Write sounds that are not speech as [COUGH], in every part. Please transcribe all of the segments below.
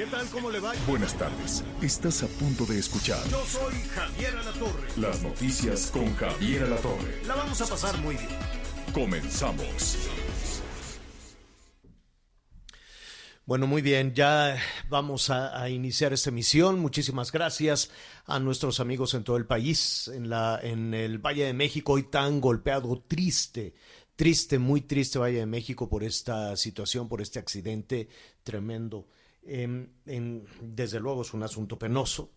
¿Qué tal? ¿Cómo le va? Buenas tardes. Estás a punto de escuchar Yo soy Javier Alatorre. las noticias con Javier Alatorre. La vamos a pasar muy bien. Comenzamos. Bueno, muy bien, ya vamos a, a iniciar esta emisión. Muchísimas gracias a nuestros amigos en todo el país, en, la, en el Valle de México, hoy tan golpeado, triste, triste, muy triste Valle de México por esta situación, por este accidente tremendo. Desde luego es un asunto penoso,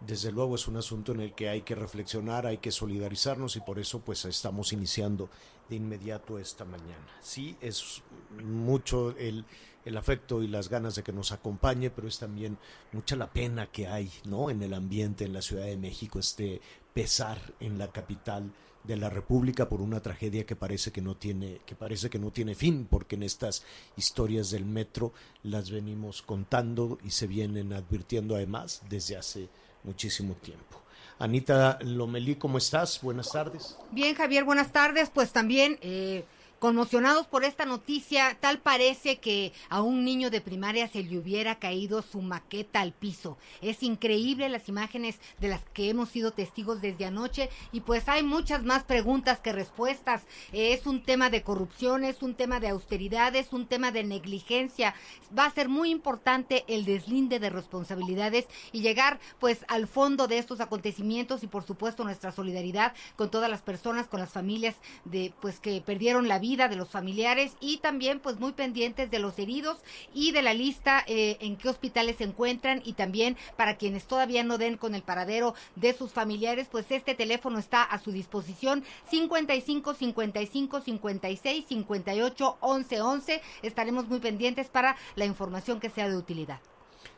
desde luego es un asunto en el que hay que reflexionar, hay que solidarizarnos y por eso pues estamos iniciando de inmediato esta mañana. Sí, es mucho el, el afecto y las ganas de que nos acompañe, pero es también mucha la pena que hay, ¿no? En el ambiente en la Ciudad de México, este pesar en la capital de la República por una tragedia que parece que no tiene que parece que no tiene fin porque en estas historias del metro las venimos contando y se vienen advirtiendo además desde hace muchísimo tiempo. Anita Lomelí, ¿cómo estás? Buenas tardes. Bien, Javier, buenas tardes. Pues también eh, conmocionados por esta noticia, tal parece que a un niño de primaria se le hubiera caído su maqueta al piso. Es increíble las imágenes de las que hemos sido testigos desde anoche y pues hay muchas más preguntas que respuestas. Es un tema de corrupción, es un tema de austeridad, es un tema de negligencia. Va a ser muy importante el deslinde de responsabilidades y llegar pues al fondo de estos acontecimientos y por supuesto nuestra solidaridad con todas las personas, con las familias de pues que perdieron la vida, de los familiares y también pues muy pendientes de los heridos y de la lista eh, en qué hospitales se encuentran y también para quienes todavía no den con el paradero de sus familiares, pues este teléfono está a su disposición 55 55 56 58 11 11. Estaremos muy pendientes para la información que sea de utilidad.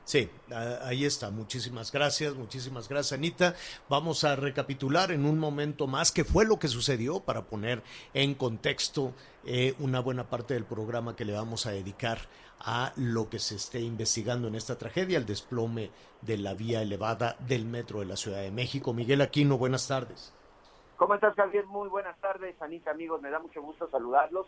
Sí, ahí está. Muchísimas gracias, muchísimas gracias, Anita. Vamos a recapitular en un momento más qué fue lo que sucedió para poner en contexto eh, una buena parte del programa que le vamos a dedicar a lo que se esté investigando en esta tragedia, el desplome de la vía elevada del metro de la Ciudad de México. Miguel Aquino, buenas tardes. ¿Cómo estás, Javier? Muy buenas tardes, Anita, amigos. Me da mucho gusto saludarlos.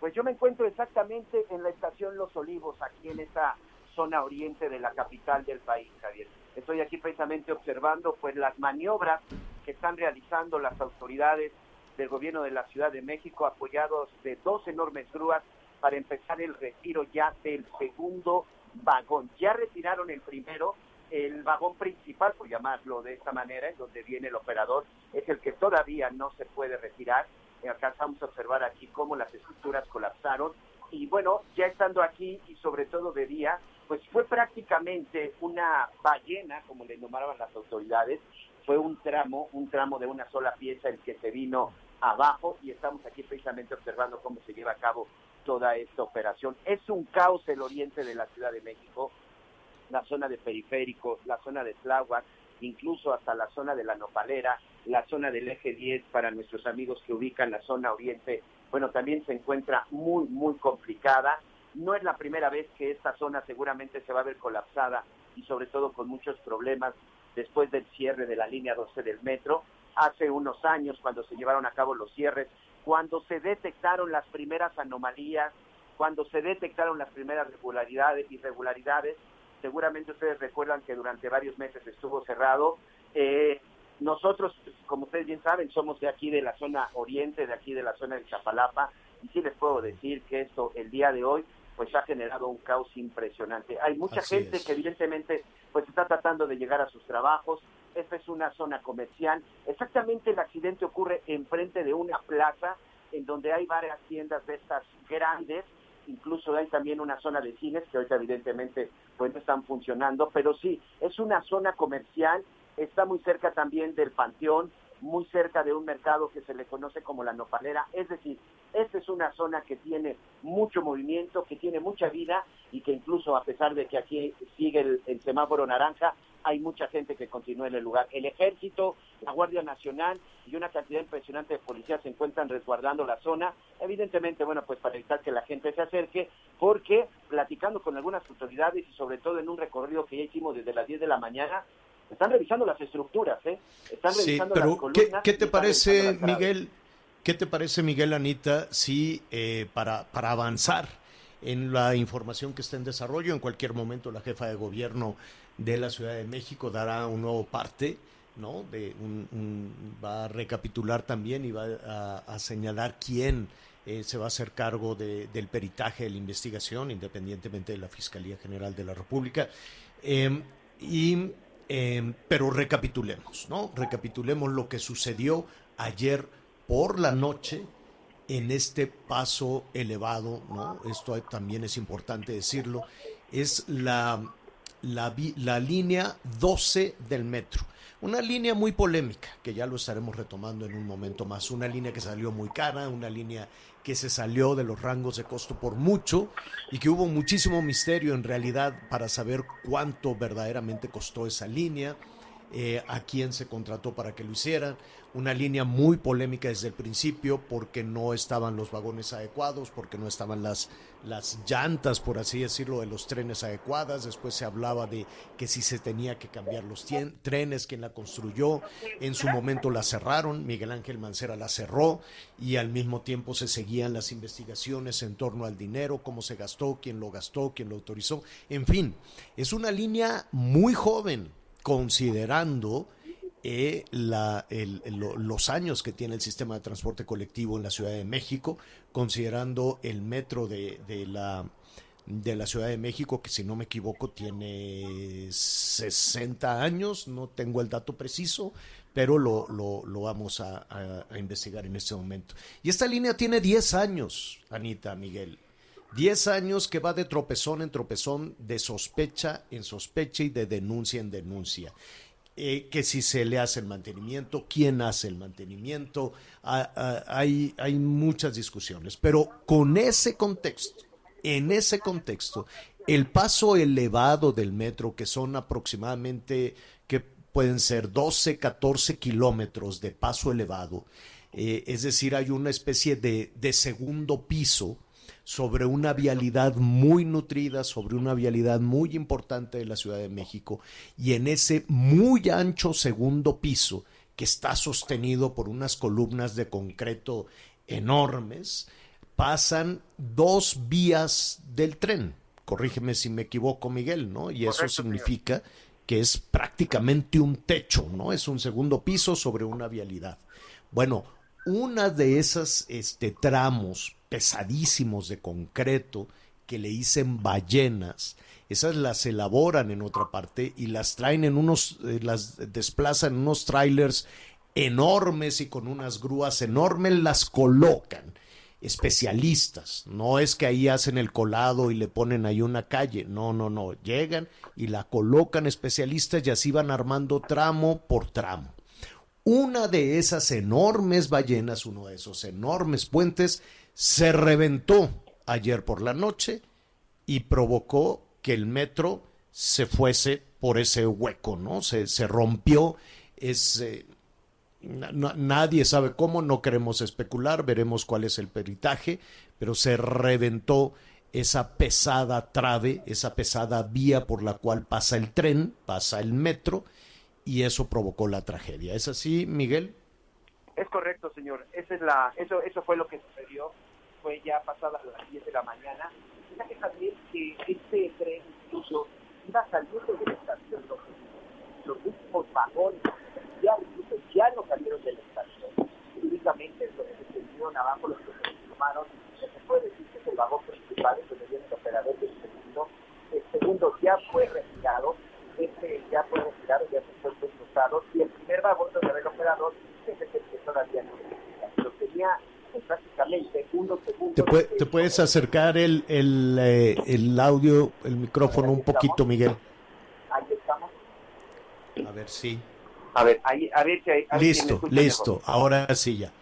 Pues yo me encuentro exactamente en la estación Los Olivos, aquí en esta zona oriente de la capital del país, Javier. Estoy aquí precisamente observando pues las maniobras que están realizando las autoridades del gobierno de la Ciudad de México, apoyados de dos enormes grúas para empezar el retiro ya del segundo vagón. Ya retiraron el primero, el vagón principal, por llamarlo de esta manera, en donde viene el operador, es el que todavía no se puede retirar. Eh, Alcanzamos a observar aquí cómo las estructuras colapsaron. Y bueno, ya estando aquí y sobre todo de día, pues fue prácticamente una ballena, como le nombraban las autoridades, fue un tramo, un tramo de una sola pieza el que se vino abajo y estamos aquí precisamente observando cómo se lleva a cabo toda esta operación. Es un caos el oriente de la Ciudad de México, la zona de periféricos, la zona de Tláhuac, incluso hasta la zona de la Nopalera, la zona del eje 10 para nuestros amigos que ubican la zona oriente, bueno, también se encuentra muy, muy complicada. No es la primera vez que esta zona seguramente se va a ver colapsada y sobre todo con muchos problemas después del cierre de la línea 12 del metro. Hace unos años, cuando se llevaron a cabo los cierres, cuando se detectaron las primeras anomalías, cuando se detectaron las primeras regularidades, irregularidades, seguramente ustedes recuerdan que durante varios meses estuvo cerrado. Eh, nosotros, como ustedes bien saben, somos de aquí de la zona oriente, de aquí de la zona de Chapalapa, y sí les puedo decir que esto el día de hoy pues ha generado un caos impresionante. Hay mucha Así gente es. que evidentemente pues está tratando de llegar a sus trabajos. Esta es una zona comercial. Exactamente el accidente ocurre enfrente de una plaza en donde hay varias tiendas de estas grandes, incluso hay también una zona de cines que ahorita evidentemente pues no están funcionando, pero sí, es una zona comercial, está muy cerca también del panteón, muy cerca de un mercado que se le conoce como la nopalera, es decir, Esta es una zona que tiene mucho movimiento, que tiene mucha vida y que incluso a pesar de que aquí sigue el, semáforo naranja, hay mucha gente que continúa en el lugar. El ejército, la Guardia Nacional y una cantidad impresionante de policías se encuentran resguardando la zona, evidentemente, bueno, pues para evitar que la gente se acerque, porque platicando con algunas autoridades y sobre todo en un recorrido que ya hicimos desde las 10 de la mañana, están revisando las estructuras, ¿eh? Están revisando las columnas. ¿Qué, te parece, Miguel? ¿Qué te parece, Miguel Anita, si eh, para, para avanzar en la información que está en desarrollo, en cualquier momento la jefa de gobierno de la Ciudad de México dará un nuevo parte, ¿no? Va a recapitular también y va a, señalar quién eh, se va a hacer cargo del peritaje de la investigación, independientemente de la Fiscalía General de la República. Em, y, em, pero recapitulemos, ¿no? Recapitulemos lo que sucedió ayer por la noche en este paso elevado, ¿no? Esto también es importante decirlo, es la, la, la, línea 12 del metro. Una línea muy polémica, que ya lo estaremos retomando en un momento más. Una línea que salió muy cara, una línea que se salió de los rangos de costo por mucho y que hubo muchísimo misterio en realidad para saber cuánto verdaderamente costó esa línea eh, a quién se contrató para que lo hicieran. Una línea muy polémica desde el principio porque no estaban los vagones adecuados, porque no estaban las, las llantas, por así decirlo, de los trenes adecuadas. Después se hablaba de que si se tenía que cambiar los trenes, quien la construyó. En su momento la cerraron, Miguel Ángel Mancera la cerró y al mismo tiempo se seguían las investigaciones en torno al dinero, cómo se gastó, quién lo gastó, quién lo autorizó. En fin, es una línea muy joven considerando eh, los años que tiene el sistema de transporte colectivo en la Ciudad de México, considerando el metro de, la de la Ciudad de México, que si no me equivoco tiene 60 años, no tengo el dato preciso, pero lo, lo, vamos a, a, investigar en este momento. Y esta línea tiene 10 años, Anita, Miguel. 10 años que va de tropezón en tropezón, de sospecha en sospecha y de denuncia en denuncia. Eh, que si se le hace el mantenimiento, quién hace el mantenimiento, ah, ah, hay, hay muchas discusiones. Pero con ese contexto, en ese contexto, el paso elevado del metro, que son aproximadamente, que pueden ser 12, 14 kilómetros de paso elevado, eh, es decir, hay una especie de, de segundo piso sobre una vialidad muy nutrida, sobre una vialidad muy importante de la Ciudad de México y en ese muy ancho segundo piso que está sostenido por unas columnas de concreto enormes, pasan dos vías del tren. Corrígeme si me equivoco, Miguel, ¿no? Y eso significa que es prácticamente un techo, ¿no? Es un segundo piso sobre una vialidad. Bueno, una de esas este, tramos pesadísimos de concreto que le dicen ballenas. Esas las elaboran en otra parte y las traen en unos, eh, las desplazan en unos trailers enormes y con unas grúas enormes las colocan. Especialistas, no es que ahí hacen el colado y le ponen ahí una calle, no, no, no, llegan y la colocan especialistas y así van armando tramo por tramo. Una de esas enormes ballenas, uno de esos enormes puentes, se reventó ayer por la noche y provocó que el metro se fuese por ese hueco, ¿no? Se, se rompió, ese nadie sabe cómo, no queremos especular, veremos cuál es el peritaje, pero se reventó esa pesada trave, esa pesada vía por la cual pasa el tren, pasa el metro, y eso provocó la tragedia. ¿Es así, Miguel? Es correcto, señor. Esa es la, eso, eso fue lo que. Fue ya pasada las 10 de la mañana. Fíjate también que este tren incluso iba saliendo de la estación. Los, los últimos vagones ya, incluso ya no salieron de la estación. Únicamente los que se vinieron abajo, los que se tomaron, se puede decir que es el vagón principal, donde viene el operador del segundo. El segundo ya fue retirado. Este ya fue retirado, ya se fue cruzado. Y el primer vagón donde el operador ¿Te, puedes acercar el, el, eh, el audio, el micrófono un poquito, Miguel? Ahí estamos. A ver, sí. A ver, ahí, a ver si Listo, listo. Ahora sí ya.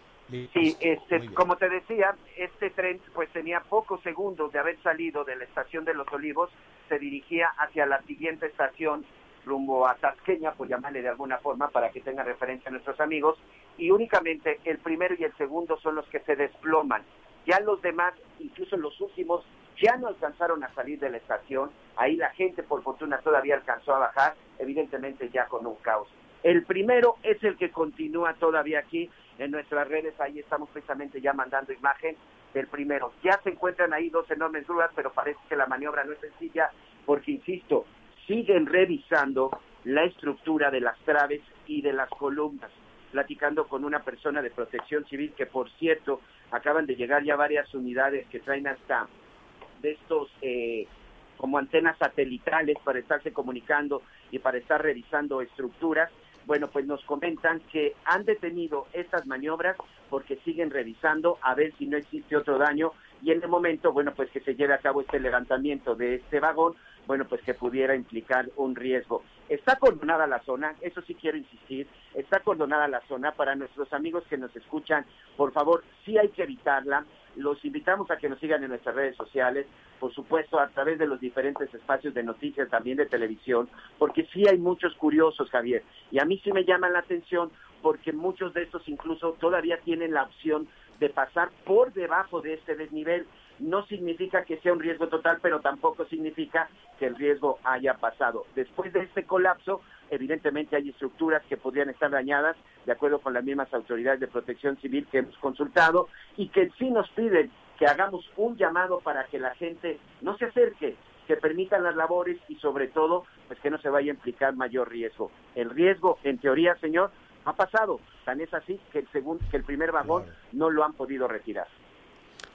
Sí, este, como te decía, este tren pues tenía pocos segundos de haber salido de la estación de Los Olivos, se dirigía hacia la siguiente estación rumbo a Tasqueña, por llamarle de alguna forma, para que tenga referencia a nuestros amigos, y únicamente el primero y el segundo son los que se desploman. Ya los demás, incluso los últimos, ya no alcanzaron a salir de la estación, ahí la gente por fortuna todavía alcanzó a bajar, evidentemente ya con un caos. El primero es el que continúa todavía aquí en nuestras redes, ahí estamos precisamente ya mandando imagen del primero. Ya se encuentran ahí dos enormes grúas, pero parece que la maniobra no es sencilla, porque insisto, siguen revisando la estructura de las traves y de las columnas, platicando con una persona de protección civil que, por cierto, acaban de llegar ya varias unidades que traen hasta de estos eh, como antenas satelitales para estarse comunicando y para estar revisando estructuras. Bueno, pues nos comentan que han detenido estas maniobras porque siguen revisando a ver si no existe otro daño y en el momento, bueno, pues que se lleve a cabo este levantamiento de este vagón, bueno, pues que pudiera implicar un riesgo. Está acordonada la zona, eso sí quiero insistir, está acordonada la zona para nuestros amigos que nos escuchan, por favor, sí hay que evitarla. Los invitamos a que nos sigan en nuestras redes sociales, por supuesto a través de los diferentes espacios de noticias, también de televisión, porque sí hay muchos curiosos, Javier, y a mí sí me llaman la atención porque muchos de estos incluso todavía tienen la opción de pasar por debajo de este desnivel no significa que sea un riesgo total, pero tampoco significa que el riesgo haya pasado. Después de este colapso, evidentemente hay estructuras que podrían estar dañadas, de acuerdo con las mismas autoridades de protección civil que hemos consultado, y que sí nos piden que hagamos un llamado para que la gente no se acerque, que permitan las labores y sobre todo, pues que no se vaya a implicar mayor riesgo. El riesgo, en teoría, señor, ha pasado. Tan es así que el, segundo, que el primer vagón no lo han podido retirar.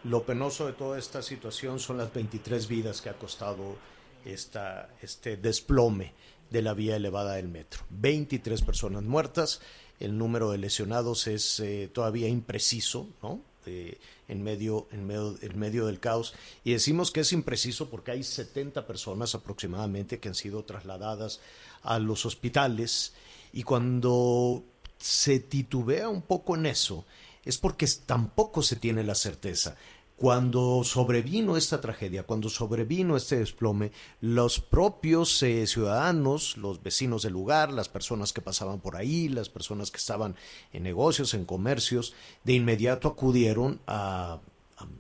Lo penoso de toda esta situación son las 23 vidas que ha costado esta, este desplome de la vía elevada del metro. 23 personas muertas, el número de lesionados es eh, todavía impreciso, ¿no? en, medio, en, medio, en medio del caos. Y decimos que es impreciso porque hay 70 personas aproximadamente que han sido trasladadas a los hospitales y cuando se titubea un poco en eso, es porque tampoco se tiene la certeza. Cuando sobrevino esta tragedia, cuando sobrevino este desplome, los propios eh, ciudadanos, los vecinos del lugar, las personas que pasaban por ahí, las personas que estaban en negocios, en comercios, de inmediato acudieron a,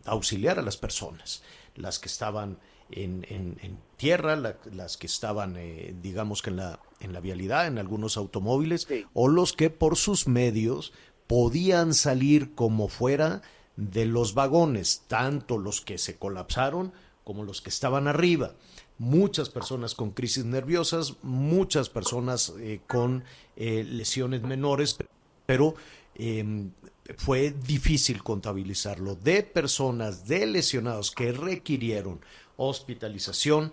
auxiliar a las personas, las que estaban en, tierra, las que estaban, eh, digamos que en la, en la vialidad, en algunos automóviles, o los que por sus medios podían salir como fuera de los vagones, tanto los que se colapsaron como los que estaban arriba. Muchas personas con crisis nerviosas, muchas personas eh, con eh, lesiones menores, pero em, fue difícil contabilizarlo. De personas, de lesionados que requirieron hospitalización,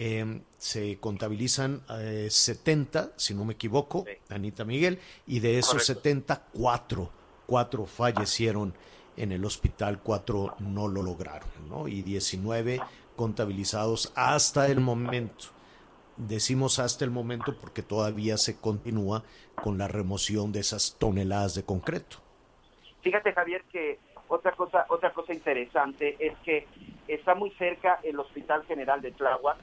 em, se contabilizan 70, eh, si no me equivoco, Anita Miguel, y de esos 70, cuatro, cuatro fallecieron en el hospital, cuatro no lo lograron, ¿no? Y 19 contabilizados hasta el momento. Decimos hasta el momento porque todavía se continúa con la remoción de esas toneladas de concreto. Fíjate, Javier, que otra cosa, otra cosa interesante es que está muy cerca el Hospital General de Tláhuac,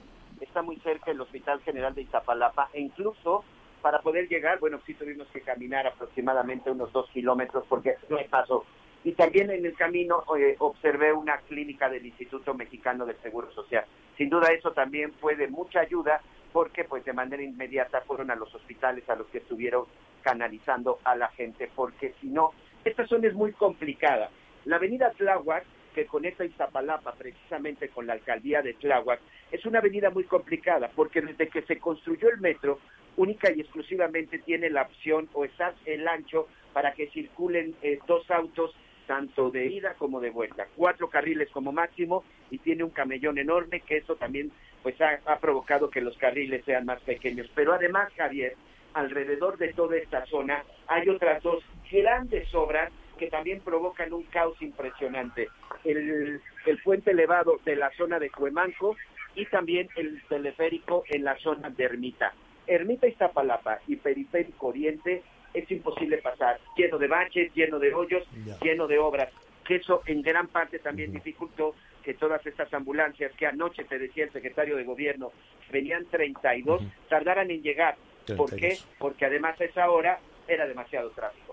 está muy cerca el Hospital General de Iztapalapa, e incluso para poder llegar, bueno, sí tuvimos que caminar aproximadamente unos dos kilómetros porque no hay paso. Y también en el camino eh, observé una clínica del Instituto Mexicano del Seguro Social. Sin duda eso también fue de mucha ayuda porque pues de manera inmediata fueron a los hospitales a los que estuvieron canalizando a la gente, porque si no, esta zona es muy complicada. La avenida Tláhuac que conecta Iztapalapa precisamente con la alcaldía de Tláhuac, es una avenida muy complicada porque desde que se construyó el metro, única y exclusivamente tiene la opción o está el ancho para que circulen eh, dos autos tanto de ida como de vuelta, cuatro carriles como máximo y tiene un camellón enorme que eso también pues ha, ha provocado que los carriles sean más pequeños. Pero además, Javier, alrededor de toda esta zona hay otras dos grandes obras que también provocan un caos impresionante. El, puente elevado de la zona de Cuemanco y también el teleférico en la zona de Ermita. Ermita Iztapalapa y Periférico Oriente es imposible pasar, lleno de baches, lleno de hoyos, lleno de obras, que eso en gran parte también dificultó que todas estas ambulancias que anoche te decía el secretario de gobierno venían 32 tardaran en llegar. ¿Por qué? Porque además a esa hora era demasiado tráfico.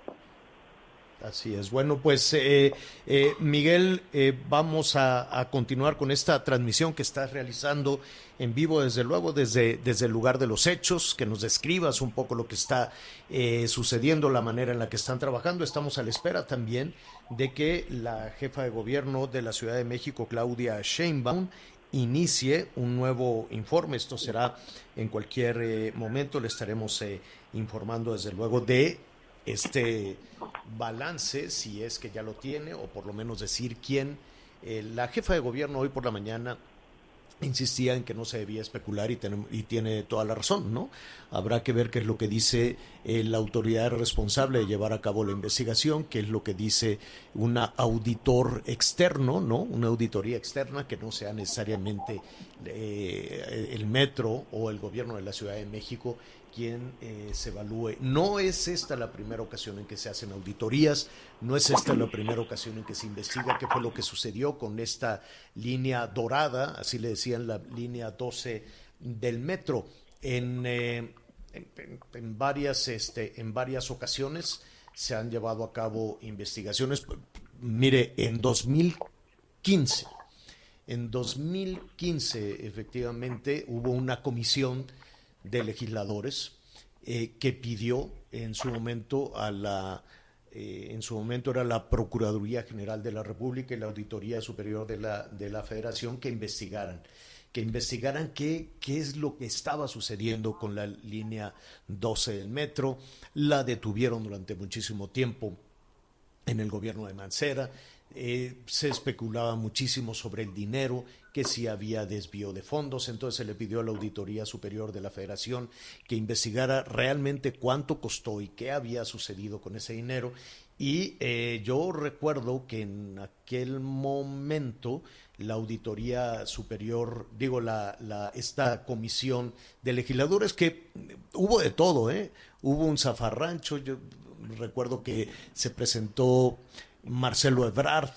Así es. Bueno, pues eh, eh, Miguel, eh, vamos a, continuar con esta transmisión que estás realizando en vivo, desde luego, desde, desde el lugar de los hechos, que nos describas un poco lo que está sucediendo, la manera en la que están trabajando. Estamos a la espera también de que la jefa de gobierno de la Ciudad de México, Claudia Sheinbaum, inicie un nuevo informe. Esto será en cualquier momento. Le estaremos informando, desde luego, de este balance, si es que ya lo tiene, o por lo menos decir quién. Eh, la jefa de gobierno hoy por la mañana insistía en que no se debía especular y, y, tiene toda la razón, ¿no? Habrá que ver qué es lo que dice eh, la autoridad responsable de llevar a cabo la investigación, qué es lo que dice un auditor externo, ¿no? Una auditoría externa que no sea necesariamente eh, el metro o el gobierno de la Ciudad de México quien eh, se evalúe. No es esta la primera ocasión en que se hacen auditorías, no es esta la primera ocasión en que se investiga qué fue lo que sucedió con esta línea dorada, así le decían la línea 12 del metro. En, eh, en, varias, este, en varias ocasiones se han llevado a cabo investigaciones. Mire, en 2015, en 2015 efectivamente hubo una comisión de legisladores eh, que pidió en su momento a la eh, en su momento era la Procuraduría General de la República y la Auditoría Superior de la, de la Federación que investigaran, que investigaran qué, qué es lo que estaba sucediendo con la línea 12 del metro. La detuvieron durante muchísimo tiempo en el gobierno de Mancera. Eh, se especulaba muchísimo sobre el dinero que si había desvío de fondos, entonces se le pidió a la Auditoría Superior de la Federación que investigara realmente cuánto costó y qué había sucedido con ese dinero. Y eh, yo recuerdo que en aquel momento la Auditoría Superior, digo, la, esta comisión de legisladores, que hubo de todo, ¿eh? Hubo un zafarrancho, yo recuerdo que se presentó Marcelo Ebrard,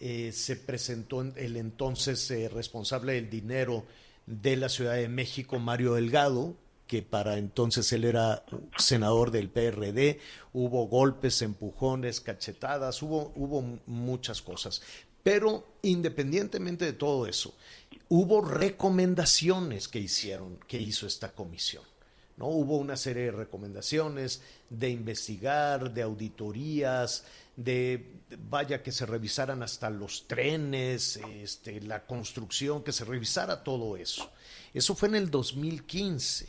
eh, se presentó el entonces eh, responsable del dinero de la Ciudad de México, Mario Delgado, que para entonces él era senador del PRD, hubo golpes, empujones, cachetadas, hubo, hubo muchas cosas. Pero independientemente de todo eso, hubo recomendaciones que hicieron, que hizo esta comisión. ¿No? Hubo una serie de recomendaciones de investigar, de auditorías, de vaya que se revisaran hasta los trenes, este, la construcción, que se revisara todo eso. Eso fue en el 2015.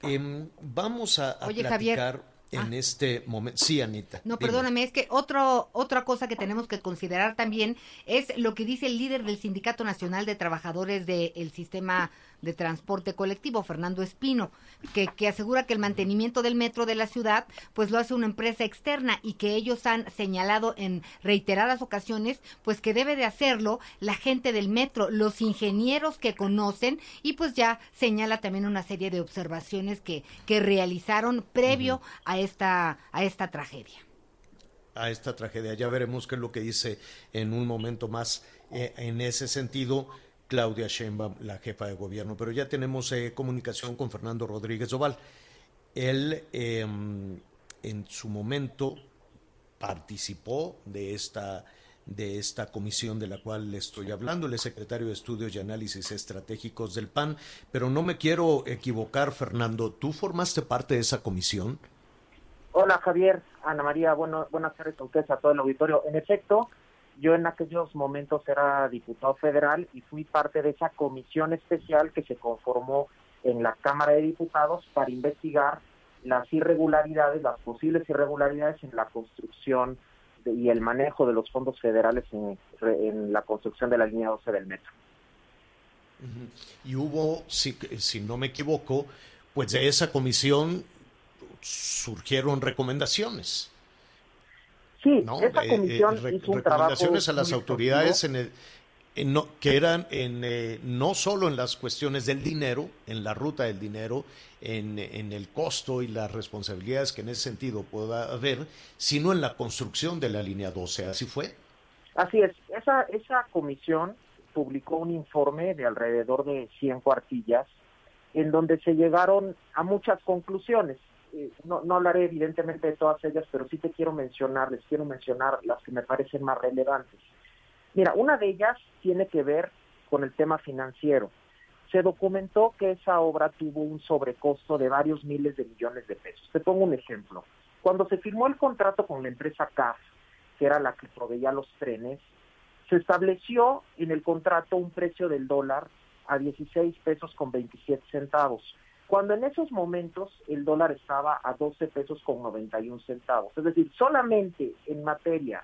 Em, vamos a, platicar en ah. este momento. Sí, Anita. No, perdóname, es que otro, otra cosa que tenemos que considerar también es lo que dice el líder del Sindicato Nacional de Trabajadores del Sistema de Transporte Colectivo, Fernando Espino, que, que asegura que el mantenimiento del metro de la ciudad pues lo hace una empresa externa y que ellos han señalado en reiteradas ocasiones pues que debe de hacerlo la gente del metro, los ingenieros que conocen y pues ya señala también una serie de observaciones que, que realizaron previo a, esta, a esta tragedia a esta tragedia. Ya veremos qué es lo que dice en un momento más eh, en ese sentido. Claudia Sheinbaum, la jefa de gobierno. Pero ya tenemos eh, comunicación con Fernando Rodríguez Oval. Él em, en su momento participó de esta de esta comisión de la cual le estoy hablando, el secretario de Estudios y Análisis Estratégicos del PAN, pero no me quiero equivocar, Fernando, ¿tú formaste parte de esa comisión? Hola Javier, Ana María, bueno, buenas tardes a ustedes, a todo el auditorio. En efecto, yo en aquellos momentos era diputado federal y fui parte de esa comisión especial que se conformó en la Cámara de Diputados para investigar las irregularidades, las posibles irregularidades en la construcción y el manejo de los fondos federales en, la construcción de la línea 12 del metro. Y hubo, si, no me equivoco, pues de esa comisión surgieron recomendaciones. Sí, esa eh, comisión hizo un recomendaciones a las autoridades en el no, que eran en, eh, no solo en las cuestiones del dinero, en la ruta del dinero, en, en, el costo y las responsabilidades que en ese sentido pueda haber, sino en la construcción de la línea 12. ¿Así fue? Así es. Esa, esa comisión publicó un informe de alrededor de 100 cuartillas en donde se llegaron a muchas conclusiones. Eh, no, no hablaré evidentemente de todas ellas, pero sí te quiero mencionar, les quiero mencionar las que me parecen más relevantes. Mira, una de ellas tiene que ver con el tema financiero. Se documentó que esa obra tuvo un sobrecosto de varios miles de millones de pesos. Te pongo un ejemplo. Cuando se firmó el contrato con la empresa CAF, que era la que proveía los trenes, se estableció en el contrato un precio del dólar a 16 pesos con 27 centavos, cuando en esos momentos el dólar estaba a 12 pesos con 91 centavos. Es decir, solamente en materia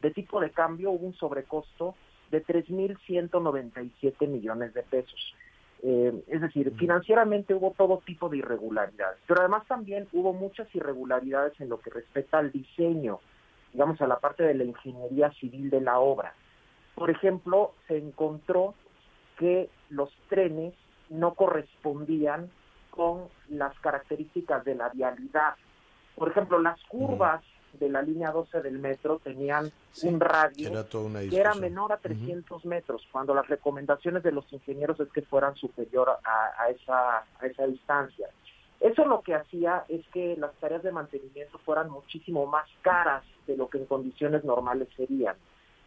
de tipo de cambio hubo un sobrecosto de 3.197 millones de pesos. Eh, es decir, financieramente hubo todo tipo de irregularidades, pero además también hubo muchas irregularidades en lo que respecta al diseño, digamos, a la parte de la ingeniería civil de la obra. Por ejemplo, se encontró que los trenes no correspondían con las características de la vialidad. Por ejemplo, las curvas de la línea 12 del metro tenían un radio que era menor a 300 metros, cuando las recomendaciones de los ingenieros es que fueran superior a, esa, a esa distancia. Eso lo que hacía es que las tareas de mantenimiento fueran muchísimo más caras de lo que en condiciones normales serían.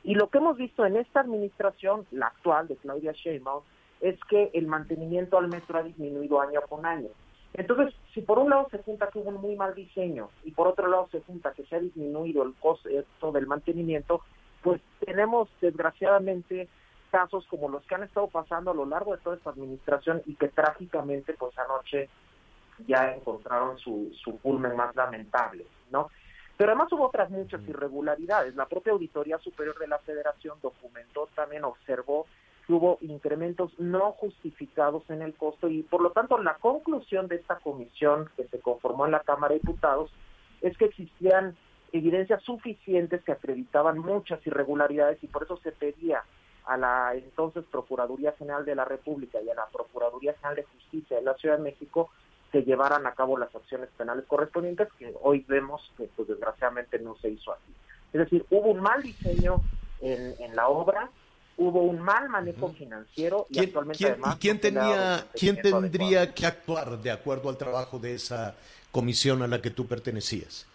Y lo que hemos visto en esta administración, la actual de Claudia Sheinbaum, es que el mantenimiento al metro ha disminuido año con año. Entonces, si por un lado se junta que hubo un muy mal diseño y por otro lado se junta que se ha disminuido el costo del mantenimiento, pues tenemos desgraciadamente casos como los que han estado pasando a lo largo de toda esta administración y que trágicamente pues anoche ya encontraron su, su culmen más lamentable, ¿no? Pero además hubo otras muchas irregularidades. La propia Auditoría Superior de la Federación documentó, también observó hubo incrementos no justificados en el costo y por lo tanto la conclusión de esta comisión que se conformó en la Cámara de Diputados es que existían evidencias suficientes que acreditaban muchas irregularidades y por eso se pedía a la entonces Procuraduría General de la República y a la Procuraduría General de Justicia de la Ciudad de México que llevaran a cabo las acciones penales correspondientes, que hoy vemos que pues desgraciadamente no se hizo así. Es decir, hubo un mal diseño en, la obra, hubo un mal manejo financiero y actualmente además... ¿Y quién, tenía, quién tendría que actuar de acuerdo al trabajo de esa comisión a la que tú pertenecías?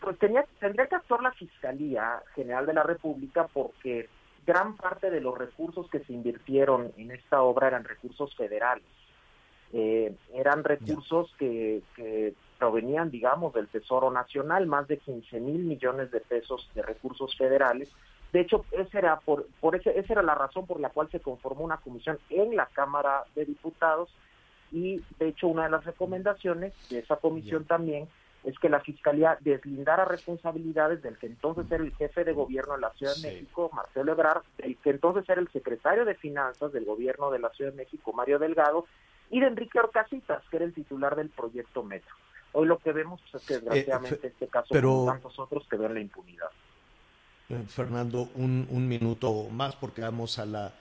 Pues tenía, tendría que actuar la Fiscalía General de la República porque gran parte de los recursos que se invirtieron en esta obra eran recursos federales. Eh, eran recursos que, provenían, digamos, del Tesoro Nacional, más de 15 mil millones de pesos de recursos federales. De hecho, esa era, por, por ese, esa era la razón por la cual se conformó una comisión en la Cámara de Diputados y, de hecho, una de las recomendaciones de esa comisión también es que la Fiscalía deslindara responsabilidades del que entonces era el jefe de gobierno de la Ciudad de México, Marcelo Ebrard, del que entonces era el secretario de Finanzas del gobierno de la Ciudad de México, Mario Delgado, y de Enrique Orcasitas, que era el titular del proyecto Metro. Hoy lo que vemos es que desgraciadamente eh, este caso, pero, tantos otros, que ven la impunidad. Eh, Fernando, un, un minuto más porque vamos a la,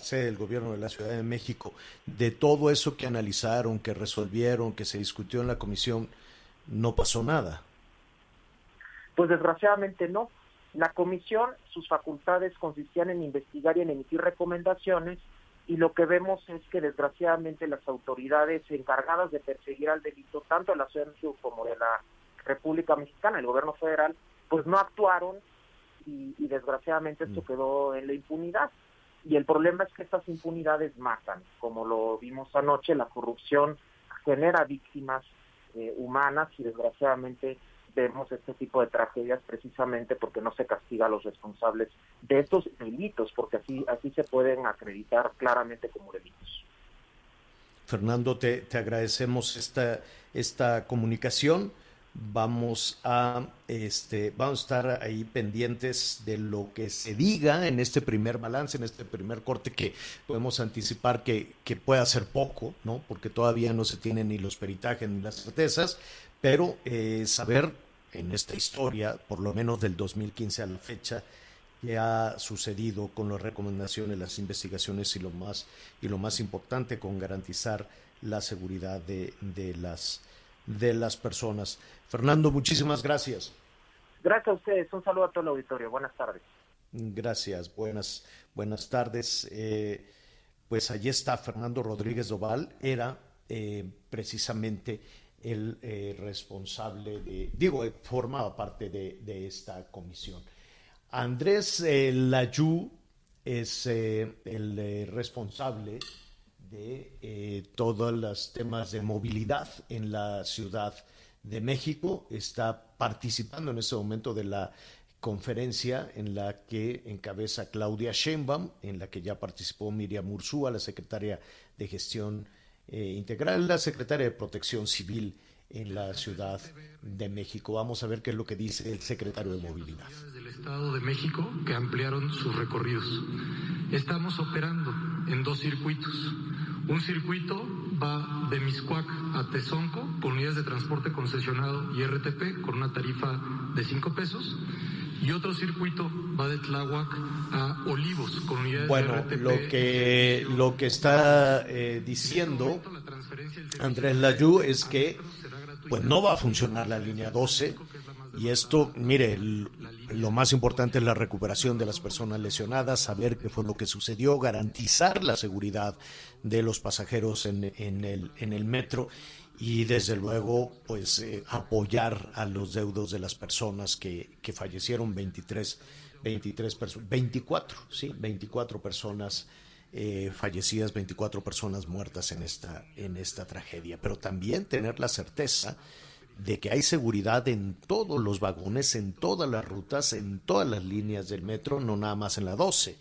sede del gobierno de la Ciudad de México. De todo eso que analizaron, que resolvieron, que se discutió en la comisión, no pasó nada. Pues desgraciadamente no. La comisión, sus facultades consistían en investigar y en emitir recomendaciones y lo que vemos es que desgraciadamente las autoridades encargadas de perseguir al delito, tanto de la Ciudad como de la República Mexicana, el gobierno federal, pues no actuaron y, desgraciadamente esto mm. quedó en la impunidad. Y el problema es que estas impunidades matan, como lo vimos anoche, la corrupción genera víctimas eh, humanas y desgraciadamente vemos este tipo de tragedias precisamente porque no se castiga a los responsables de estos delitos, porque así, así se pueden acreditar claramente como delitos. Fernando, te, te agradecemos esta, esta comunicación. Vamos a, este, vamos a estar ahí pendientes de lo que se diga en este primer balance, en este primer corte, que podemos anticipar que, que pueda ser poco, ¿no? Porque todavía no se tienen ni los peritajes ni las certezas, pero eh, saber en esta historia, por lo menos del 2015 a la fecha, que ha sucedido con las recomendaciones, las investigaciones y lo más y lo más importante con garantizar la seguridad de, de las de las personas. Fernando, muchísimas gracias. Gracias a ustedes. Un saludo a todo el auditorio. Buenas tardes. Gracias. Buenas buenas tardes. Eh, pues allí está Fernando Rodríguez Doval. Era eh, precisamente el eh, responsable de, digo, formaba parte de, de esta comisión. Andrés Layú es el responsable de eh, todos los temas de movilidad en la Ciudad de México. Está participando en este momento de la conferencia en la que encabeza Claudia Sheinbaum, en la que ya participó Miriam Ursúa, la secretaria de Gestión eh, Integral, la secretaria de Protección Civil en la Ciudad de México. Vamos a ver qué es lo que dice el secretario de Movilidad. Del Estado de México que ampliaron sus recorridos. Estamos operando en dos circuitos un circuito va de Miscuac a Tezonco con unidades de transporte concesionado y RTP con una tarifa de 5 pesos. Y otro circuito va de Tláhuac a Olivos con unidades bueno, de RTP. lo que, lo que está eh, diciendo Andrés Layú es que pues no va a funcionar la línea 12 y esto, mire, lo más importante es la recuperación de las personas lesionadas, saber qué fue lo que sucedió, garantizar la seguridad de los pasajeros en, el, en el metro y desde luego pues eh, apoyar a los deudos de las personas que, que fallecieron 23 23 personas 24 sí 24 personas eh, fallecidas 24 personas muertas en esta en esta tragedia. Pero también tener la certeza de que hay seguridad en todos los vagones, en todas las rutas, en todas las líneas del metro, no nada más en la 12,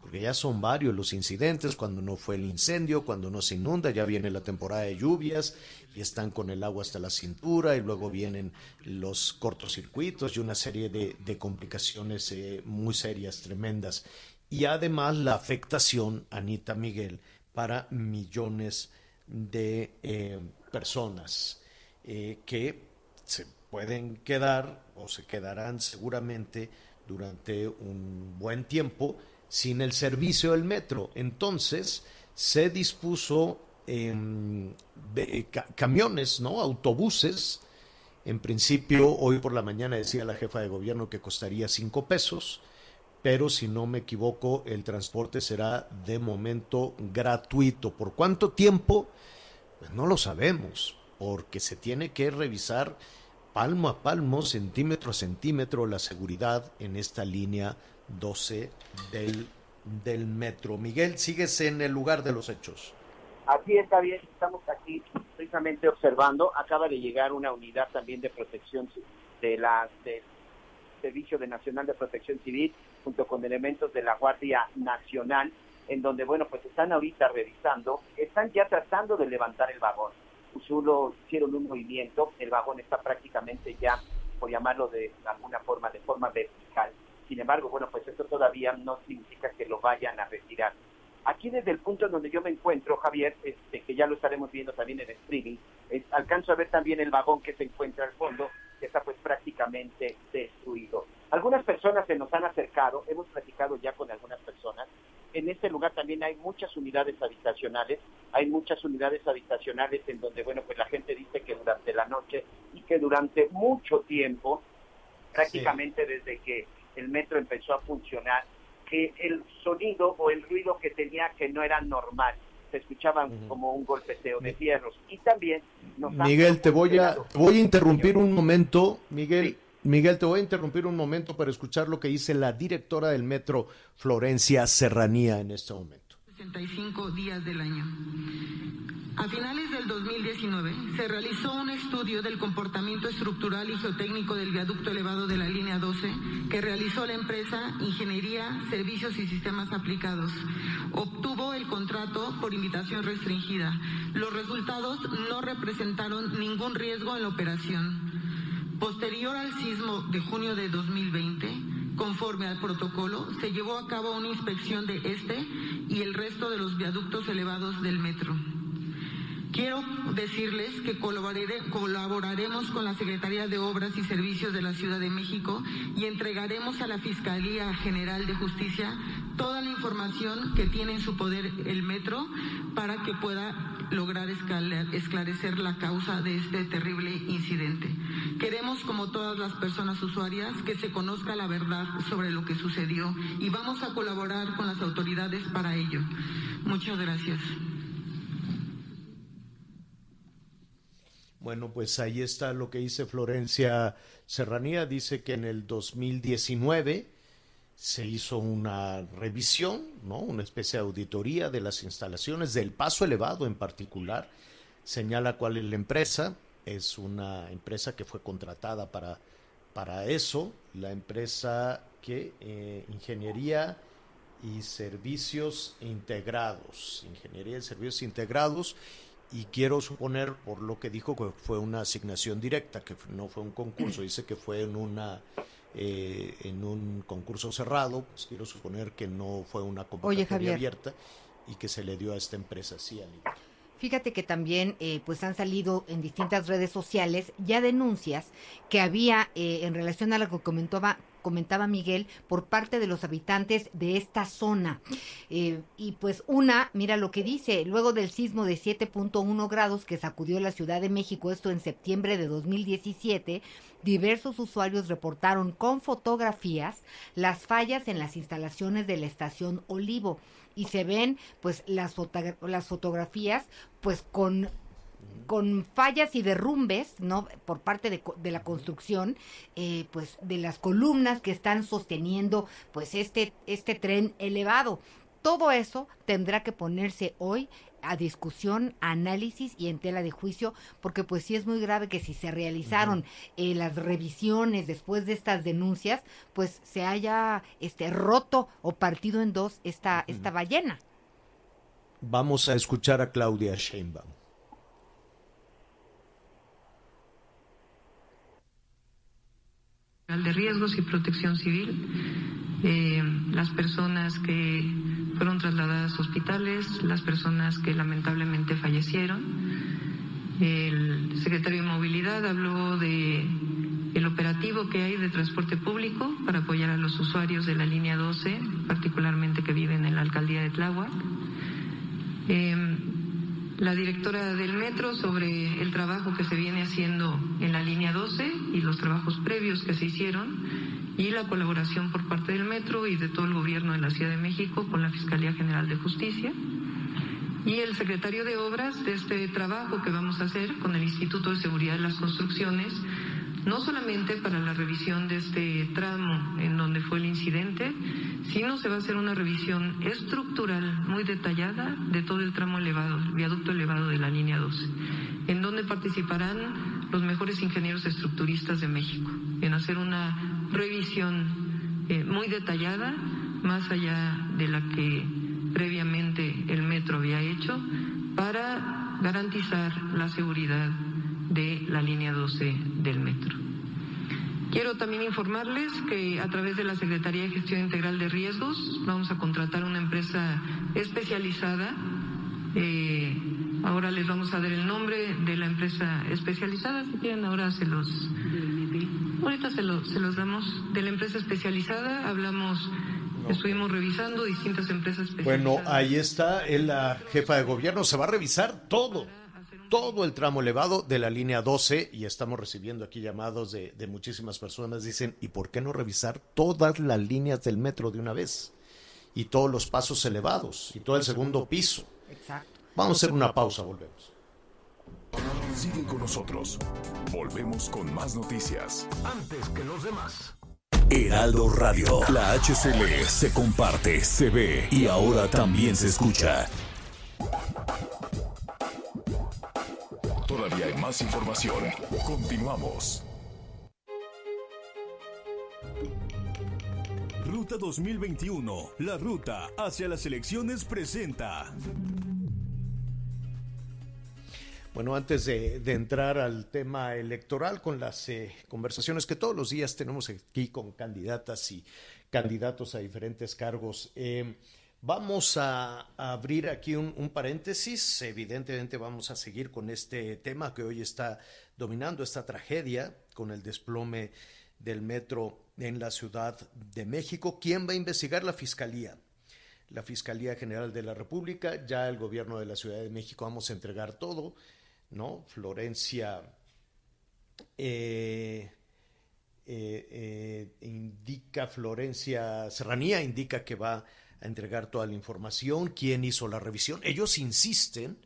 porque ya son varios los incidentes, cuando no fue el incendio, cuando no se inunda, ya viene la temporada de lluvias y están con el agua hasta la cintura y luego vienen los cortocircuitos y una serie de, complicaciones eh, muy serias, tremendas. Y además la afectación, Anita Miguel, para millones de eh, personas. Eh, que se pueden quedar o se quedarán seguramente durante un buen tiempo sin el servicio del metro. Entonces se dispuso en camiones, ¿no? Autobuses. En principio, hoy por la mañana decía la jefa de gobierno que costaría cinco pesos, pero si no me equivoco, el transporte será de momento gratuito. ¿Por cuánto tiempo? Pues no lo sabemos, porque se tiene que revisar palmo a palmo, centímetro a centímetro, la seguridad en esta línea 12 del, del metro. Miguel, sigues en el lugar de los hechos. Así está bien, estamos aquí precisamente observando. Acaba de llegar una unidad también de protección de la del Servicio de Nacional de Protección Civil junto con elementos de la Guardia Nacional, en donde, bueno, pues están ahorita revisando, están ya tratando de levantar el vagón solo hicieron un movimiento, el vagón está prácticamente ya, por llamarlo de alguna forma, de forma vertical. Sin embargo, bueno, pues esto todavía no significa que lo vayan a retirar. Aquí desde el punto donde yo me encuentro, Javier, este, que ya lo estaremos viendo también en streaming, alcanzo a ver también el vagón que se encuentra al fondo, que está pues prácticamente destruido. Algunas personas se nos han acercado, hemos platicado ya con algunas personas, en este lugar también hay muchas unidades habitacionales, hay muchas unidades habitacionales en donde, bueno, pues la gente dice que durante la noche y que durante mucho tiempo, prácticamente desde que el metro empezó a funcionar, que el sonido o el ruido que tenía que no era normal, se escuchaban como un golpeteo de fierros. Y también Miguel, te voy a, voy a interrumpir un momento, Miguel. Miguel, te voy a interrumpir un momento para escuchar lo que dice la directora del metro, Florencia Serranía, en este momento. 65 días del año. A finales del 2019 se realizó un estudio del comportamiento estructural y geotécnico del viaducto elevado de la línea 12 que realizó la empresa Ingeniería, Servicios y Sistemas Aplicados. Obtuvo el contrato por invitación restringida. Los resultados no representaron ningún riesgo en la operación. Posterior al sismo de junio de 2020, conforme al protocolo, se llevó a cabo una inspección de este y el resto de los viaductos elevados del metro. Quiero decirles que colaboraremos con la Secretaría de Obras y Servicios de la Ciudad de México y entregaremos a la Fiscalía General de Justicia toda la información que tiene en su poder el metro para que pueda lograr esclarecer la causa de este terrible incidente. Queremos, como todas las personas usuarias, que se conozca la verdad sobre lo que sucedió y vamos a colaborar con las autoridades para ello. Muchas gracias. Bueno, pues ahí está lo que dice Florencia Serranía. Dice que en el 2019 se hizo una revisión, ¿no? Una especie de auditoría de las instalaciones del paso elevado en particular. Señala cuál es la empresa. Es una empresa que fue contratada para, para eso. La empresa que eh, Ingeniería y Servicios Integrados. Ingeniería y Servicios Integrados y quiero suponer, por lo que dijo, que fue una asignación directa, que no fue un concurso, dice que fue en una eh, en un concurso cerrado, pues quiero suponer que no fue una convocatoria abierta y que se le dio a esta empresa, sí, Fíjate que también eh, pues han salido en distintas redes sociales ya denuncias que había eh, en relación a lo que comentaba comentaba Miguel, por parte de los habitantes de esta zona. Eh, y pues una, mira lo que dice, luego del sismo de 7.1 grados que sacudió la Ciudad de México, esto en septiembre de 2017, diversos usuarios reportaron con fotografías las fallas en las instalaciones de la estación Olivo y se ven pues las, las fotografías pues con con fallas y derrumbes, ¿no? Por parte de, de la construcción, eh, pues de las columnas que están sosteniendo, pues este, este tren elevado. Todo eso tendrá que ponerse hoy a discusión, análisis y en tela de juicio, porque pues sí es muy grave que si se realizaron eh, las revisiones después de estas denuncias, pues se haya este roto o partido en dos esta, esta ballena. Vamos a escuchar a Claudia Sheinbaum. De Riesgos y Protección Civil, eh, las personas que fueron trasladadas a hospitales, las personas que lamentablemente fallecieron. El secretario de Movilidad habló de el operativo que hay de transporte público para apoyar a los usuarios de la línea 12, particularmente que viven en la alcaldía de Tláhuac. Eh, la directora del metro sobre el trabajo que se viene haciendo en la línea 12 y los trabajos previos que se hicieron y la colaboración por parte del metro y de todo el gobierno de la Ciudad de México con la Fiscalía General de Justicia. Y el secretario de Obras de este trabajo que vamos a hacer con el Instituto de Seguridad de las Construcciones no solamente para la revisión de este tramo en donde fue el incidente, sino se va a hacer una revisión estructural muy detallada de todo el tramo elevado, el viaducto elevado de la línea 12, en donde participarán los mejores ingenieros estructuristas de México, en hacer una revisión eh, muy detallada, más allá de la que previamente el metro había hecho, para garantizar la seguridad de la línea 12 del metro. Quiero también informarles que a través de la Secretaría de Gestión Integral de Riesgos vamos a contratar una empresa especializada. Eh, ahora les vamos a dar el nombre de la empresa especializada. Si quieren, ahora se los. Ahorita se, se los damos. De la empresa especializada hablamos Estuvimos revisando distintas empresas especializadas. Bueno, ahí está la jefa de gobierno. Se va a revisar todo todo el tramo elevado de la línea 12 y estamos recibiendo aquí llamados de, muchísimas personas. Dicen, ¿y por qué no revisar todas las líneas del metro de una vez? Y todos los pasos elevados y todo el segundo piso. Exacto. Vamos a hacer una pausa, volvemos. Sigue con nosotros. Volvemos con más noticias. Antes que los demás. Heraldo Radio. La HCL se comparte, se ve y ahora también se escucha. Todavía hay más información. Continuamos. Ruta 2021, la ruta hacia las elecciones presenta. Bueno, antes de, entrar al tema electoral, con las eh, conversaciones que todos los días tenemos aquí con candidatas y candidatos a diferentes cargos, eh, Vamos a, abrir aquí un, paréntesis. Evidentemente vamos a seguir con este tema que hoy está dominando, esta tragedia con el desplome del metro en la Ciudad de México. ¿Quién va a investigar? La Fiscalía. La Fiscalía General de la República, ya el gobierno de la Ciudad de México vamos a entregar todo, ¿no? Florencia eh, eh, eh, indica, Florencia Serranía indica que va a entregar toda la información, quién hizo la revisión. Ellos insisten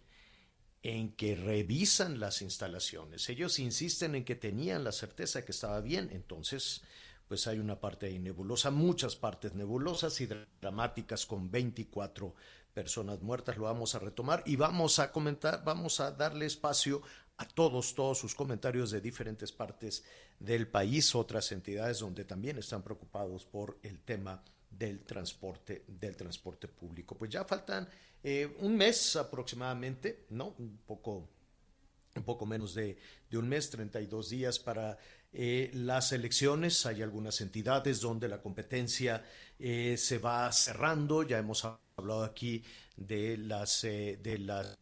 en que revisan las instalaciones, ellos insisten en que tenían la certeza que estaba bien, entonces pues hay una parte ahí nebulosa, muchas partes nebulosas y dramáticas con 24 personas muertas, lo vamos a retomar y vamos a comentar, vamos a darle espacio a todos, todos sus comentarios de diferentes partes del país, otras entidades donde también están preocupados por el tema del transporte, del transporte público. Pues ya faltan eh, un mes aproximadamente, ¿no? Un poco, un poco menos de, un mes, 32 días para eh, las elecciones. Hay algunas entidades donde la competencia eh, se va cerrando. Ya hemos hablado aquí de las, de las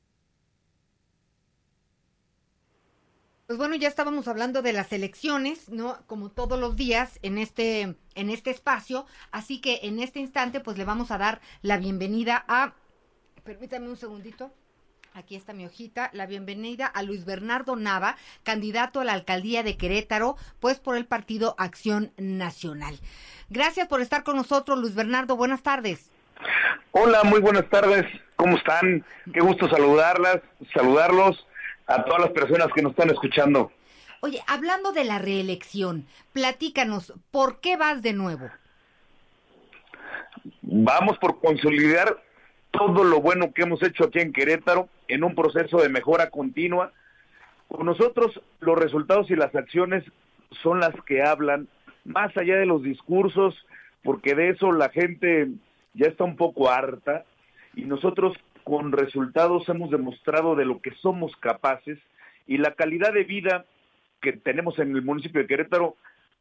Pues bueno, ya estábamos hablando de las elecciones, ¿no? Como todos los días en este, en este espacio. Así que en este instante, pues le vamos a dar la bienvenida a. Permítame un segundito. Aquí está mi hojita. La bienvenida a Luis Bernardo Nava, candidato a la alcaldía de Querétaro, pues por el partido Acción Nacional. Gracias por estar con nosotros, Luis Bernardo. Buenas tardes. Hola, muy buenas tardes. ¿Cómo están? Qué gusto saludarlas, saludarlos a todas las personas que nos están escuchando. Oye, hablando de la reelección, platícanos, ¿por qué vas de nuevo? Vamos por consolidar todo lo bueno que hemos hecho aquí en Querétaro en un proceso de mejora continua. Con nosotros los resultados y las acciones son las que hablan, más allá de los discursos, porque de eso la gente ya está un poco harta y nosotros con resultados hemos demostrado de lo que somos capaces y la calidad de vida que tenemos en el municipio de Querétaro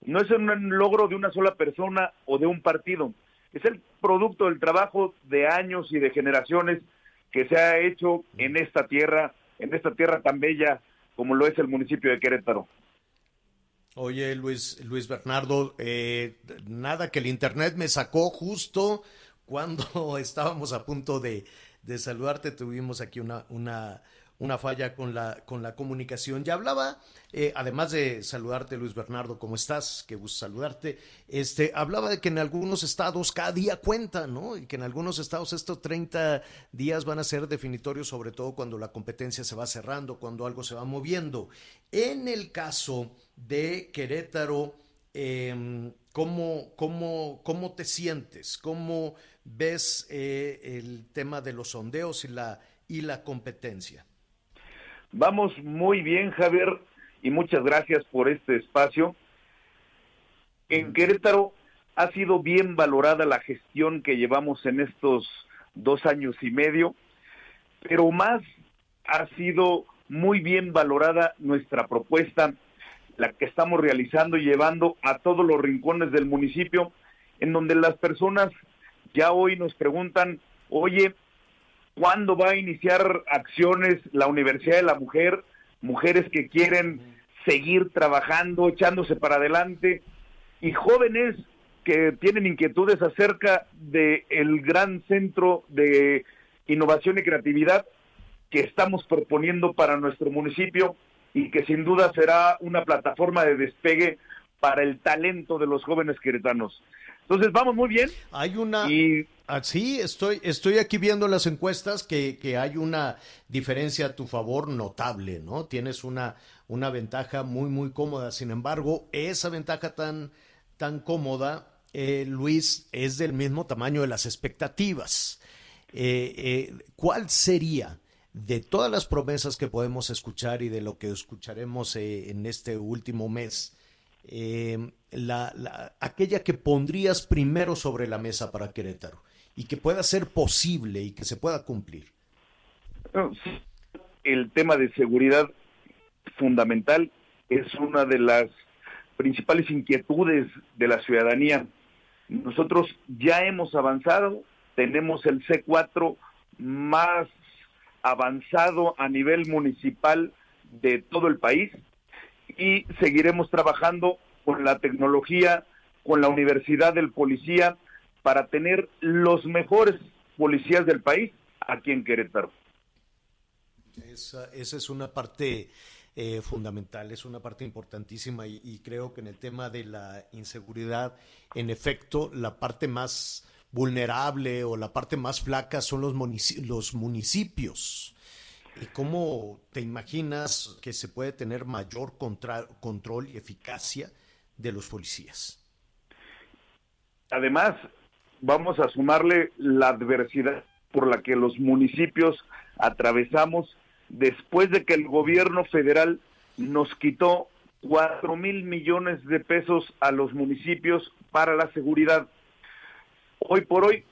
no es un logro de una sola persona o de un partido, es el producto del trabajo de años y de generaciones que se ha hecho en esta tierra, en esta tierra tan bella como lo es el municipio de Querétaro. Oye, Luis, Luis Bernardo, eh, nada que el Internet me sacó justo cuando [LAUGHS] estábamos a punto de, de saludarte. Tuvimos aquí una, una, una falla con la, con la comunicación. Ya hablaba, eh, además de saludarte, Luis Bernardo, ¿cómo estás? Qué gusto saludarte. Este, hablaba de que en algunos estados cada día cuenta, ¿no? Y que en algunos estados estos 30 días van a ser definitorios, sobre todo cuando la competencia se va cerrando, cuando algo se va moviendo. En el caso de Querétaro, eh, ¿cómo, cómo, ¿cómo te sientes? ¿Cómo ves eh, el tema de los sondeos y la, y la competencia? Vamos muy bien, Javier, y muchas gracias por este espacio. En Querétaro ha sido bien valorada la gestión que llevamos en estos dos años y medio, pero más ha sido muy bien valorada nuestra propuesta, la que estamos realizando y llevando a todos los rincones del municipio, en donde las personas ya hoy nos preguntan, oye, ¿cuándo va a iniciar acciones la Universidad de la Mujer? Mujeres que quieren seguir trabajando, echándose para adelante, y jóvenes que tienen inquietudes acerca del el gran centro de innovación y creatividad que estamos proponiendo para nuestro municipio y que sin duda será una plataforma de despegue para el talento de los jóvenes queretanos. Entonces vamos muy bien. Hay una... Y... Ah, sí, estoy, estoy aquí viendo las encuestas que, que, hay una diferencia a tu favor notable, ¿no? Tienes una, una ventaja muy, muy cómoda. Sin embargo, esa ventaja tan, tan cómoda, eh, Luis, es del mismo tamaño de las expectativas. Eh, eh, ¿Cuál sería de todas las promesas que podemos escuchar y de lo que escucharemos en este último mes? eh, la, aquella que pondrías primero sobre la mesa para Querétaro y que pueda ser posible y que se pueda cumplir? El tema de seguridad fundamental es una de las principales inquietudes de la ciudadanía. Nosotros ya hemos avanzado tenemos el C4 más avanzado a nivel municipal de todo el país y seguiremos trabajando con la tecnología, con la Universidad del Policía, para tener los mejores policías del país aquí en Querétaro. Esa, esa es una parte eh, fundamental, es una parte importantísima y, creo que en el tema de la inseguridad, en efecto, la parte más vulnerable o la parte más flaca son los, los municipios. ¿Y cómo te imaginas que se puede tener mayor control y eficacia de los policías? Además, vamos a sumarle la adversidad por la que los municipios atravesamos después de que el gobierno federal nos quitó cuatro mil millones de pesos a los municipios para la seguridad. Hoy por hoy,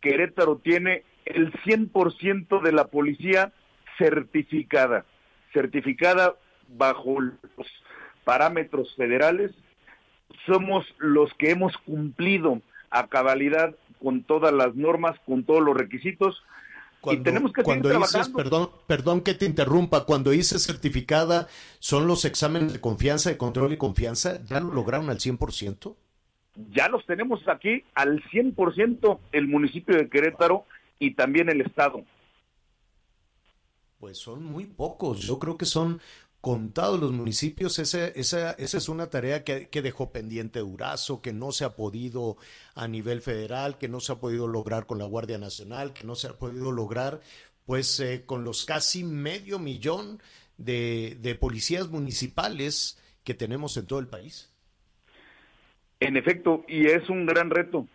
Querétaro tiene el 100% de la policía certificada, certificada bajo los parámetros federales. Somos los que hemos cumplido a cabalidad con todas las normas, con todos los requisitos. Cuando, y tenemos que cuando dices, perdón, perdón que te interrumpa, cuando dices certificada, ¿son los exámenes de confianza, de control y confianza? ¿Ya lo lograron al 100%? Ya los tenemos aquí al 100% el municipio de Querétaro y también el Estado. Pues son muy pocos, yo creo que son contados los municipios, esa, esa, esa es una tarea que, dejó pendiente Durazo, que no se ha podido a nivel federal, que no se ha podido lograr con la Guardia Nacional, que no se ha podido lograr pues eh, con los casi medio millón de policías municipales que tenemos en todo el país. En efecto, y es un gran reto.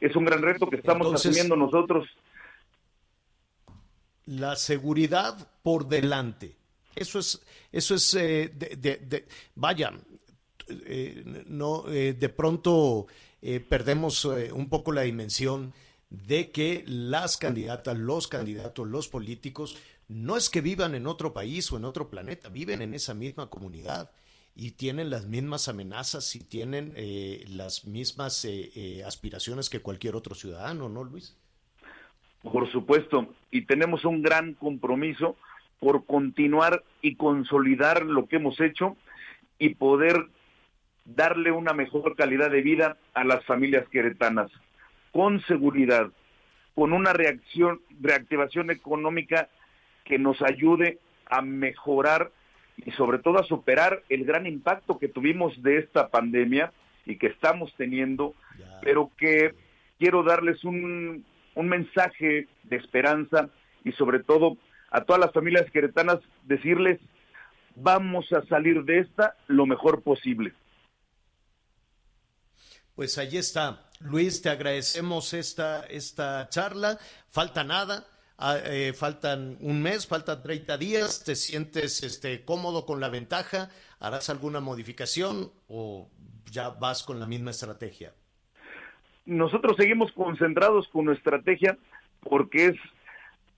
Es un gran reto que estamos asumiendo nosotros la seguridad por delante. Eso es, eso es, eh, de, vaya, eh, no, eh, de pronto perdemos un poco la dimensión de que las candidatas, los candidatos, los políticos, no es que vivan en otro país o en otro planeta, viven en esa misma comunidad y tienen las mismas amenazas y tienen las mismas aspiraciones que cualquier otro ciudadano, ¿no, Luis? por supuesto, y tenemos un gran compromiso por continuar y consolidar lo que hemos hecho y poder darle una mejor calidad de vida a las familias queretanas, con seguridad, con una reacción, reactivación económica que nos ayude a mejorar y sobre todo a superar el gran impacto que tuvimos de esta pandemia y que estamos teniendo, pero que quiero darles un un mensaje de esperanza y sobre todo a todas las familias queretanas decirles vamos a salir de esta lo mejor posible. Pues ahí está. Luis, te agradecemos esta, esta charla. Falta nada. Ah, eh, faltan un mes, faltan 30 días, te sientes este, cómodo con la ventaja, harás alguna modificación o ya vas con la misma estrategia nosotros seguimos concentrados con nuestra estrategia porque es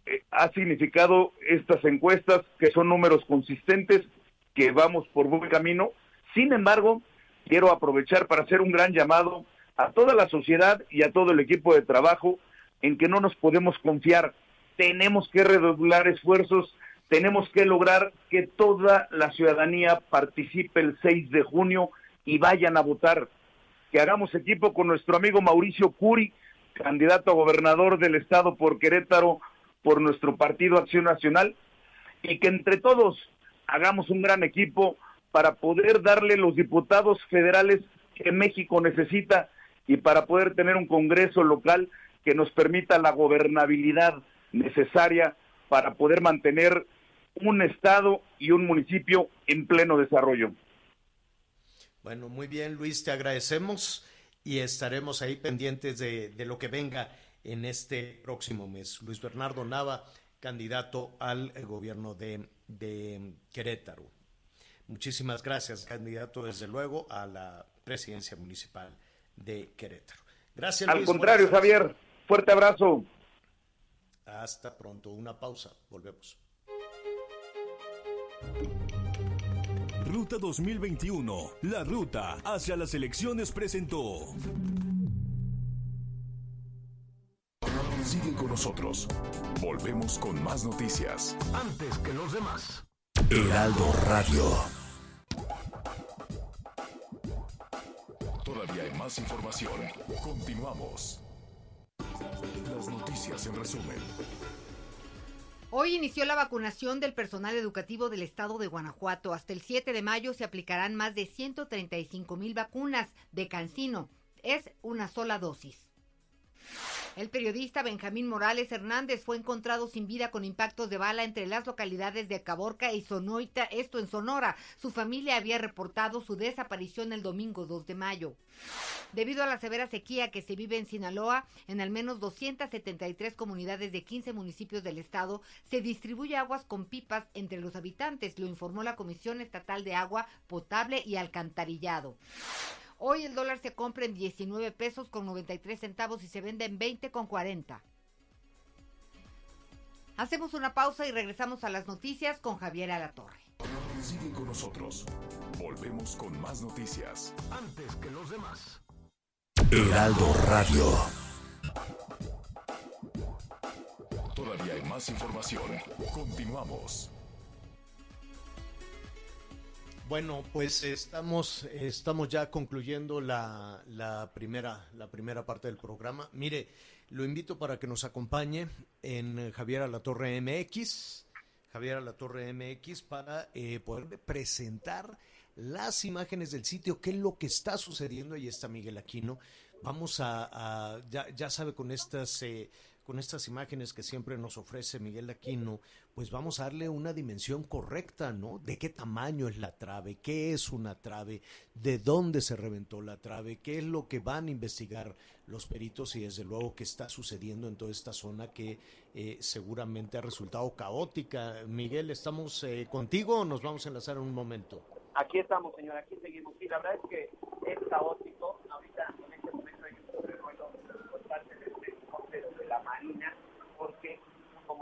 eh, ha significado estas encuestas que son números consistentes, que vamos por buen camino. Sin embargo, quiero aprovechar para hacer un gran llamado a toda la sociedad y a todo el equipo de trabajo en que no nos podemos confiar. Tenemos que redoblar esfuerzos, tenemos que lograr que toda la ciudadanía participe el 6 de junio y vayan a votar. Que hagamos equipo con nuestro amigo Mauricio Curi, candidato a gobernador del estado por Querétaro, por nuestro partido Acción Nacional, y que entre todos hagamos un gran equipo para poder darle los diputados federales que México necesita y para poder tener un Congreso local que nos permita la gobernabilidad necesaria para poder mantener un Estado y un municipio en pleno desarrollo. Bueno, muy bien, Luis, te agradecemos y estaremos ahí pendientes de, lo que venga en este próximo mes. Luis Bernardo Nava, candidato al gobierno de, de Querétaro. Muchísimas gracias, candidato, desde luego, a la presidencia municipal de Querétaro. Gracias, Luis. Al contrario, Javier, fuerte abrazo. Hasta pronto, una pausa, volvemos. Ruta 2021, la ruta hacia las elecciones presentó. Sigue con nosotros. Volvemos con más noticias. Antes que los demás. Heraldo Radio. Todavía hay más información. Continuamos. Las noticias en resumen. Hoy inició la vacunación del personal educativo del estado de Guanajuato. Hasta el 7 de mayo se aplicarán más de 135 mil vacunas de Cancino. Es una sola dosis. El periodista Benjamín Morales Hernández fue encontrado sin vida con impactos de bala entre las localidades de Caborca y Sonoita, esto en Sonora. Su familia había reportado su desaparición el domingo 2 de mayo. Debido a la severa sequía que se vive en Sinaloa, en al menos 273 comunidades de 15 municipios del estado, se distribuye aguas con pipas entre los habitantes, lo informó la Comisión Estatal de Agua Potable y Alcantarillado. Hoy el dólar se compra en 19 pesos con 93 centavos y se vende en 20 con 40. Hacemos una pausa y regresamos a las noticias con Javier Alatorre. Sigue con nosotros. Volvemos con más noticias. Antes que los demás. Heraldo Radio. Todavía hay más información. Continuamos. Bueno, pues estamos, estamos ya concluyendo la, la, primera, la primera parte del programa. Mire, lo invito para que nos acompañe en Javier Alatorre MX, Javier Alatorre MX, para eh, poder presentar las imágenes del sitio, qué es lo que está sucediendo. Ahí está Miguel Aquino. Vamos a, a ya, ya sabe, con estas... Eh, con estas imágenes que siempre nos ofrece Miguel Aquino, pues vamos a darle una dimensión correcta, ¿no? De qué tamaño es la trave, qué es una trave, de dónde se reventó la trave, qué es lo que van a investigar los peritos y desde luego qué está sucediendo en toda esta zona que eh, seguramente ha resultado caótica. Miguel, ¿estamos eh, contigo o nos vamos a enlazar en un momento? Aquí estamos, señor, aquí seguimos. Sí, la verdad es que es caótico. Ahorita, en este momento, hay un recuerdo por parte de este helicóptero de la Marina, porque,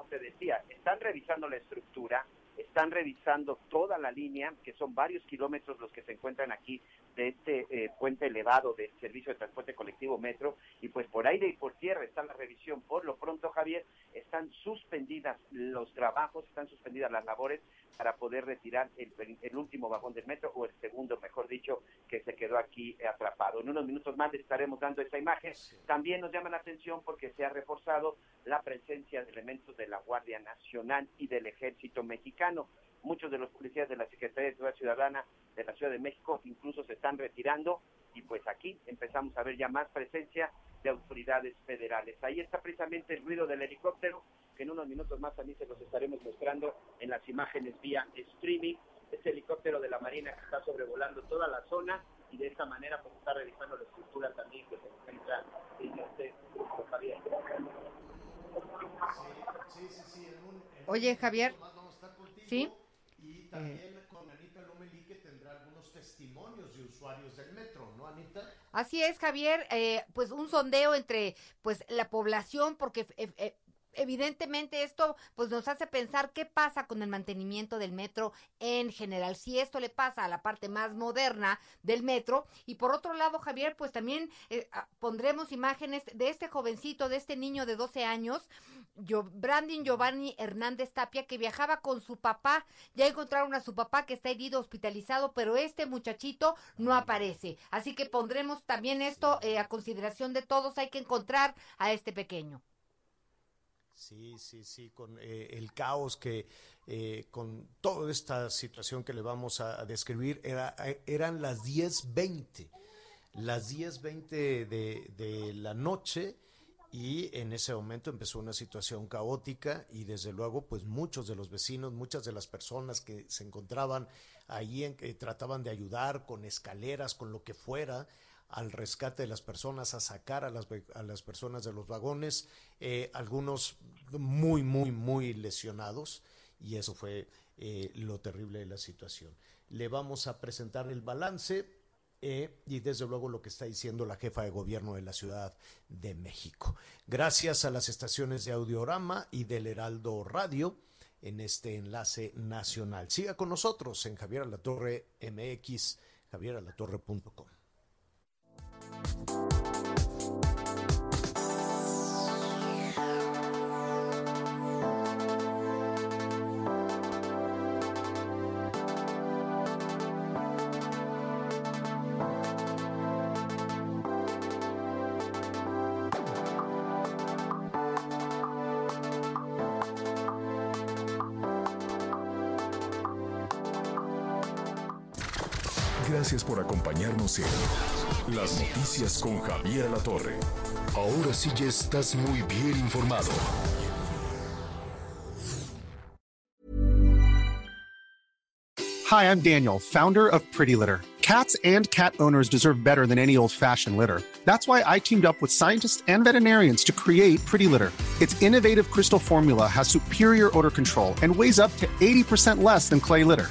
te decía, están revisando la estructura, están revisando toda la línea, que son varios kilómetros los que se encuentran aquí de este eh, puente elevado del servicio de transporte colectivo Metro, y pues por aire y por tierra está la revisión. Por lo pronto, Javier, están suspendidas los trabajos, están suspendidas las labores para poder retirar el, el, último vagón del metro, o el segundo, mejor dicho, que se quedó aquí atrapado. En unos minutos más le estaremos dando esa imagen. También nos llama la atención porque se ha reforzado la presencia de elementos de la Guardia Nacional y del Ejército Mexicano. Muchos de los policías de la Secretaría de Seguridad Ciudadana de la Ciudad de México incluso se están retirando y pues aquí empezamos a ver ya más presencia de autoridades federales. Ahí está precisamente el ruido del helicóptero, que en unos minutos más también se los estaremos mostrando en las imágenes vía streaming. Este helicóptero de la Marina que está sobrevolando toda la zona y de esta manera pues está revisando la estructura también que se encuentra en este Javier. Sí, sí, sí, en un, en Oye, Javier. ¿Sí? Y también eh. con Anita Lomelí que tendrá algunos testimonios usuarios del metro, ¿no, Anita? Así es, Javier. Eh, pues un sondeo entre pues la población, porque eh, eh, evidentemente esto pues nos hace pensar qué pasa con el mantenimiento del metro en general, si esto le pasa a la parte más moderna del metro. Y por otro lado Javier pues también eh, pondremos imágenes de este jovencito, de este niño de 12 años, yo, Brandon Giovanni Hernández Tapia que viajaba con su papá, ya encontraron a su papá que está herido hospitalizado, pero este muchachito no aparece, así que pondremos también esto eh, a consideración de todos, hay que encontrar a este pequeño. Sí, sí, sí, con eh, el caos que, eh, con toda esta situación que le vamos a, describir, era, eh, eran las 10.20, las 10.20 de, de la noche y en ese momento empezó una situación caótica y desde luego pues muchos de los vecinos, muchas de las personas que se encontraban ahí en, que trataban de ayudar con escaleras, con lo que fuera, al rescate de las personas, a sacar a las, a las personas de los vagones, eh, algunos muy, muy, muy lesionados, y eso fue eh, lo terrible de la situación. Le vamos a presentar el balance eh, y desde luego lo que está diciendo la jefa de gobierno de la Ciudad de México. Gracias a las estaciones de Audiorama y del Heraldo Radio en este enlace nacional. Siga con nosotros en Javier Alatorre MX, javieralatorre.com. Gracias por acompañarnos en Las Noticias con Javier La Torre. Ahora sí ya estás muy bien informado. Hi, I'm Daniel, founder of Pretty Litter. Cats and cat owners deserve better than any old-fashioned litter. That's why I teamed up with scientists and veterinarians to create Pretty Litter. Its innovative crystal formula has superior odor control and weighs up to 80% less than clay litter.